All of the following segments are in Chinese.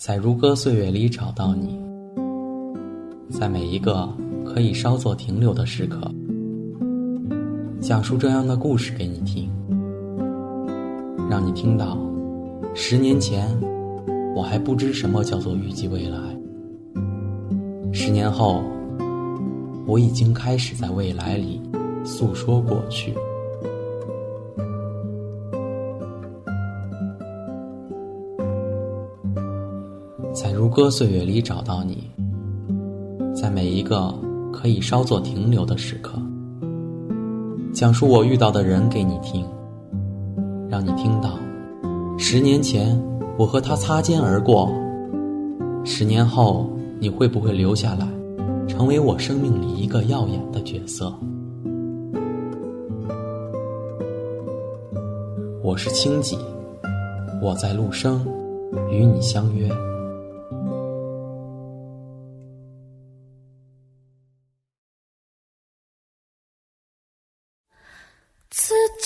在如歌岁月里找到你，在每一个可以稍作停留的时刻，讲述这样的故事给你听，让你听到十年前我还不知什么叫做预计未来，十年后我已经开始在未来里诉说过去。如歌岁月里找到你，在每一个可以稍作停留的时刻，讲述我遇到的人给你听，让你听到十年前我和他擦肩而过，十年后你会不会留下来，成为我生命里一个耀眼的角色？我是清己，我在陆生，与你相约。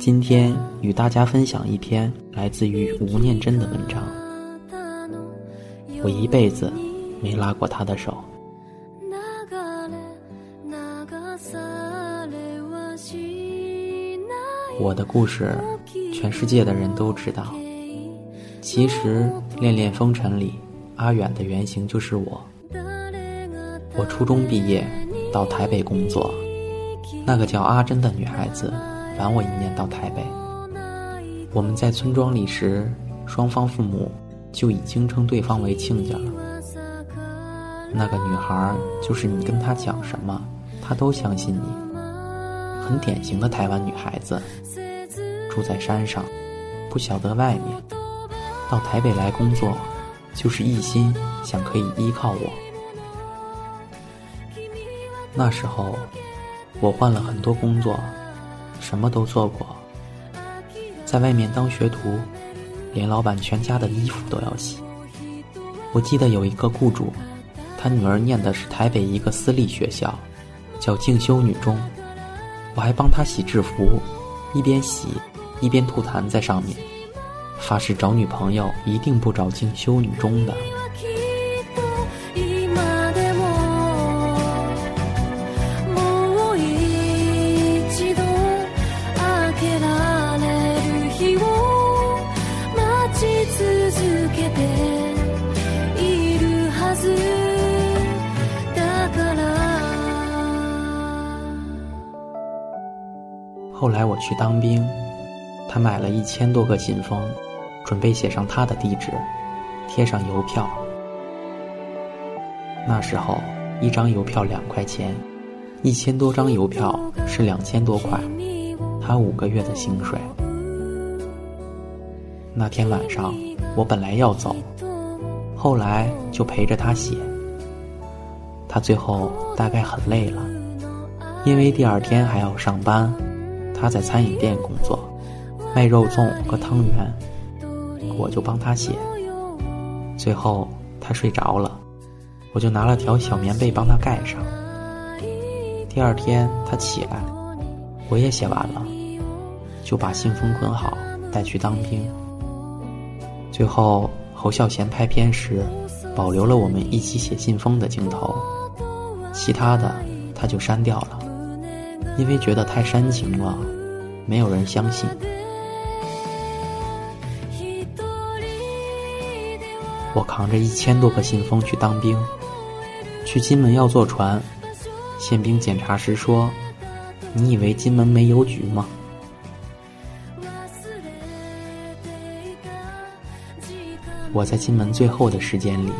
今天与大家分享一篇来自于吴念真的文章。我一辈子没拉过他的手。我的故事，全世界的人都知道。其实，《恋恋风尘》里，阿远的原型就是我。我初中毕业，到台北工作，那个叫阿珍的女孩子。晚我一年到台北，我们在村庄里时，双方父母就已经称对方为亲家了。那个女孩就是你跟她讲什么，她都相信你，很典型的台湾女孩子，住在山上，不晓得外面，到台北来工作，就是一心想可以依靠我。那时候，我换了很多工作。什么都做过，在外面当学徒，连老板全家的衣服都要洗。我记得有一个雇主，他女儿念的是台北一个私立学校，叫静修女中，我还帮他洗制服，一边洗一边吐痰在上面，发誓找女朋友一定不找静修女中的。后来我去当兵，他买了一千多个信封，准备写上他的地址，贴上邮票。那时候一张邮票两块钱，一千多张邮票是两千多块，他五个月的薪水。那天晚上我本来要走，后来就陪着他写。他最后大概很累了，因为第二天还要上班。他在餐饮店工作，卖肉粽和汤圆，我就帮他写。最后他睡着了，我就拿了条小棉被帮他盖上。第二天他起来，我也写完了，就把信封捆好带去当兵。最后侯孝贤拍片时，保留了我们一起写信封的镜头，其他的他就删掉了。因为觉得太煽情了，没有人相信。我扛着一千多个信封去当兵，去金门要坐船。宪兵检查时说：“你以为金门没邮局吗？”我在金门最后的时间里，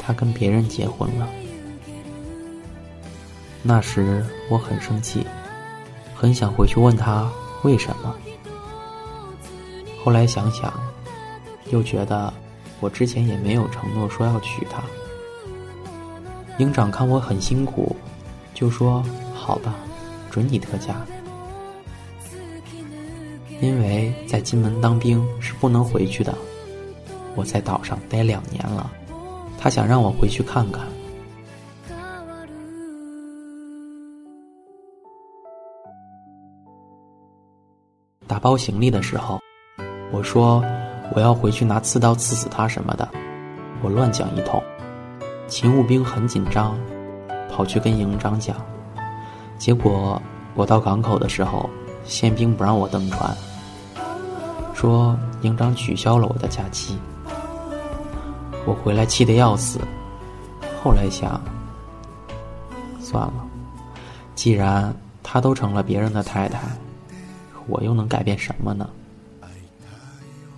他跟别人结婚了。那时我很生气，很想回去问他为什么。后来想想，又觉得我之前也没有承诺说要娶她。营长看我很辛苦，就说：“好吧，准你特假。”因为在金门当兵是不能回去的，我在岛上待两年了，他想让我回去看看。打包行李的时候，我说我要回去拿刺刀刺死他什么的，我乱讲一通。勤务兵很紧张，跑去跟营长讲，结果我到港口的时候，宪兵不让我登船。说营长取消了我的假期，我回来气得要死。后来想，算了，既然她都成了别人的太太，我又能改变什么呢？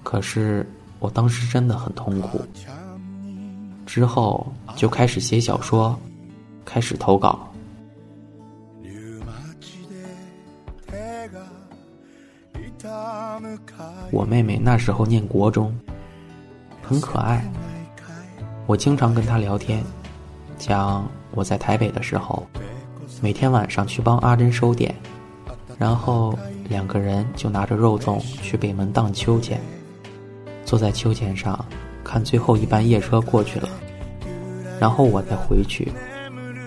可是我当时真的很痛苦。之后就开始写小说，开始投稿。我妹妹那时候念国中，很可爱。我经常跟她聊天，讲我在台北的时候，每天晚上去帮阿珍收点，然后两个人就拿着肉粽去北门荡秋千，坐在秋千上看最后一班夜车过去了，然后我再回去，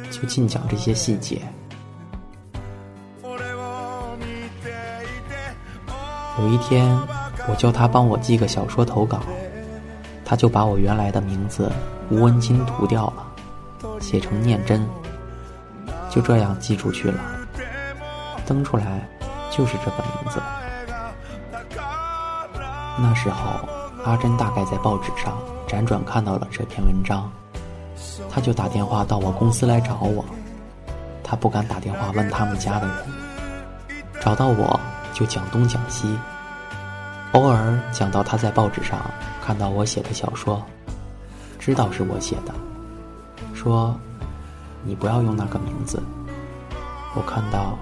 就尽讲这些细节。有一天。我叫他帮我寄个小说投稿，他就把我原来的名字吴文金涂掉了，写成念真，就这样寄出去了。登出来就是这个名字。那时候阿珍大概在报纸上辗转看到了这篇文章，他就打电话到我公司来找我。他不敢打电话问他们家的人，找到我就讲东讲西。偶尔讲到他在报纸上看到我写的小说，知道是我写的，说：“你不要用那个名字。”我看到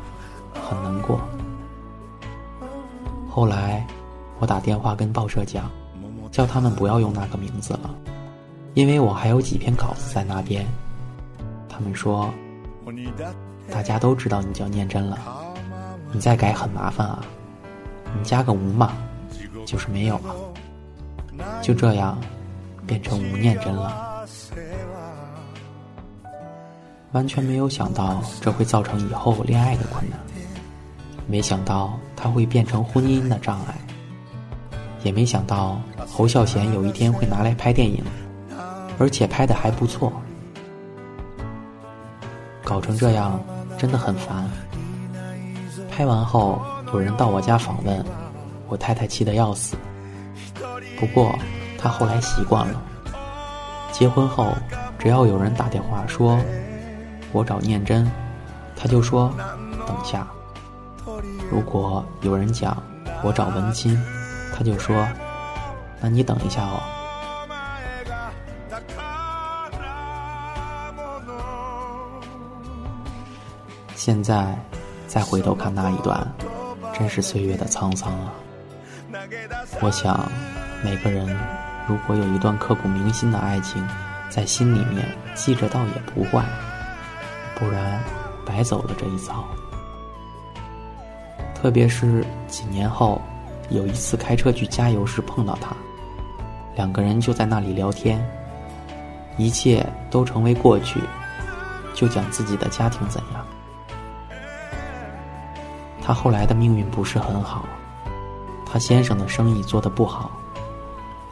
很难过。后来我打电话跟报社讲，叫他们不要用那个名字了，因为我还有几篇稿子在那边。他们说：“大家都知道你叫念真了，你再改很麻烦啊，你加个无嘛。”就是没有了，就这样变成吴念真了。完全没有想到这会造成以后恋爱的困难，没想到他会变成婚姻的障碍，也没想到侯孝贤有一天会拿来拍电影，而且拍的还不错。搞成这样真的很烦。拍完后有人到我家访问。我太太气得要死，不过她后来习惯了。结婚后，只要有人打电话说“我找念真”，她就说“等下”；如果有人讲“我找文清”，他就说“那你等一下哦”。现在再回头看那一段，真是岁月的沧桑啊！我想，每个人如果有一段刻骨铭心的爱情，在心里面记着倒也不坏，不然白走了这一遭。特别是几年后，有一次开车去加油时碰到他，两个人就在那里聊天，一切都成为过去，就讲自己的家庭怎样。他后来的命运不是很好。他先生的生意做得不好，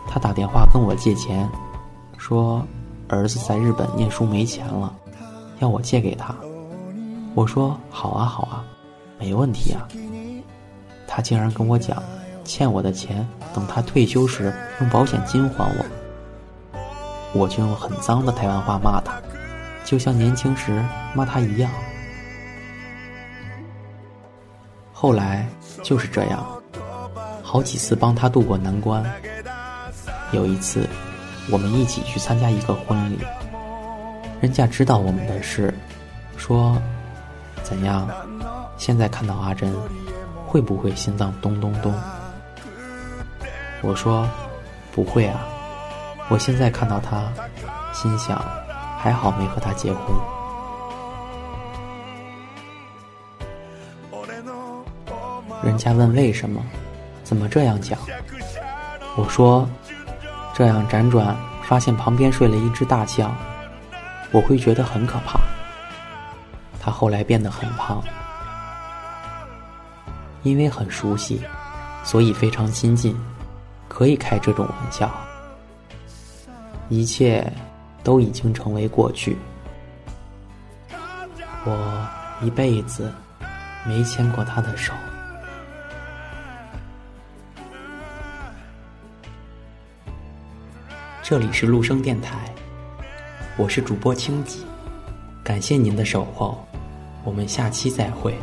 他打电话跟我借钱，说儿子在日本念书没钱了，要我借给他。我说好啊好啊，没问题啊。他竟然跟我讲，欠我的钱等他退休时用保险金还我。我就用很脏的台湾话骂他，就像年轻时骂他一样。后来就是这样。好几次帮他渡过难关。有一次，我们一起去参加一个婚礼，人家知道我们的事，说：“怎样？现在看到阿珍，会不会心脏咚咚咚？”我说：“不会啊，我现在看到他，心想，还好没和他结婚。人家问为什么，怎么这样讲？我说，这样辗转发现旁边睡了一只大象，我会觉得很可怕。他后来变得很胖，因为很熟悉，所以非常亲近，可以开这种玩笑。一切都已经成为过去，我一辈子没牵过他的手。这里是陆生电台，我是主播清吉，感谢您的守候，我们下期再会。